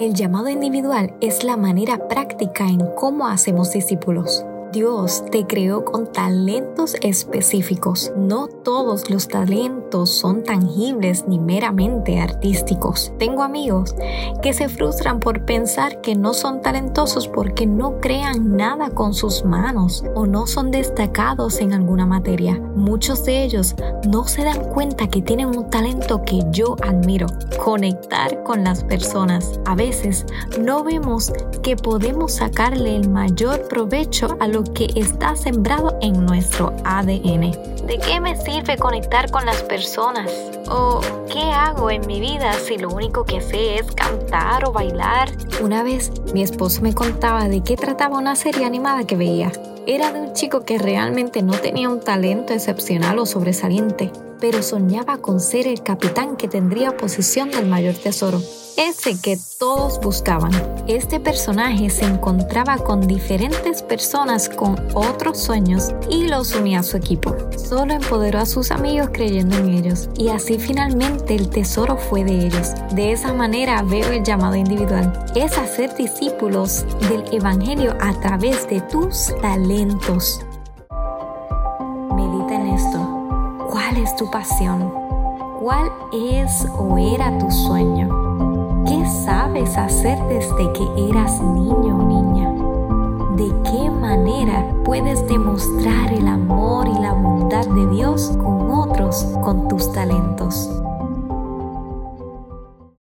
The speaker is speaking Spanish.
El llamado individual es la manera práctica en cómo hacemos discípulos. Dios te creó con talentos específicos. No todos los talentos son tangibles ni meramente artísticos. Tengo amigos que se frustran por pensar que no son talentosos porque no crean nada con sus manos o no son destacados en alguna materia. Muchos de ellos no se dan cuenta que tienen un talento que yo admiro, conectar con las personas. A veces no vemos que podemos sacarle el mayor provecho a lo que está sembrado en nuestro ADN. ¿De qué me sirve conectar con las personas? ¿O qué hago en mi vida si lo único que sé es cantar o bailar? Una vez mi esposo me contaba de qué trataba una serie animada que veía. Era de un chico que realmente no tenía un talento excepcional o sobresaliente, pero soñaba con ser el capitán que tendría posesión del mayor tesoro ese que todos buscaban. Este personaje se encontraba con diferentes personas con otros sueños y los unía a su equipo. Solo empoderó a sus amigos creyendo en ellos y así finalmente el fue de ellos. De esa manera veo el llamado individual. Es hacer discípulos del Evangelio a través de tus talentos. Medita en esto. ¿Cuál es tu pasión? ¿Cuál es o era tu sueño? ¿Qué sabes hacer desde que eras niño o niña? ¿De qué manera puedes demostrar el amor y la bondad de Dios con otros con tus talentos?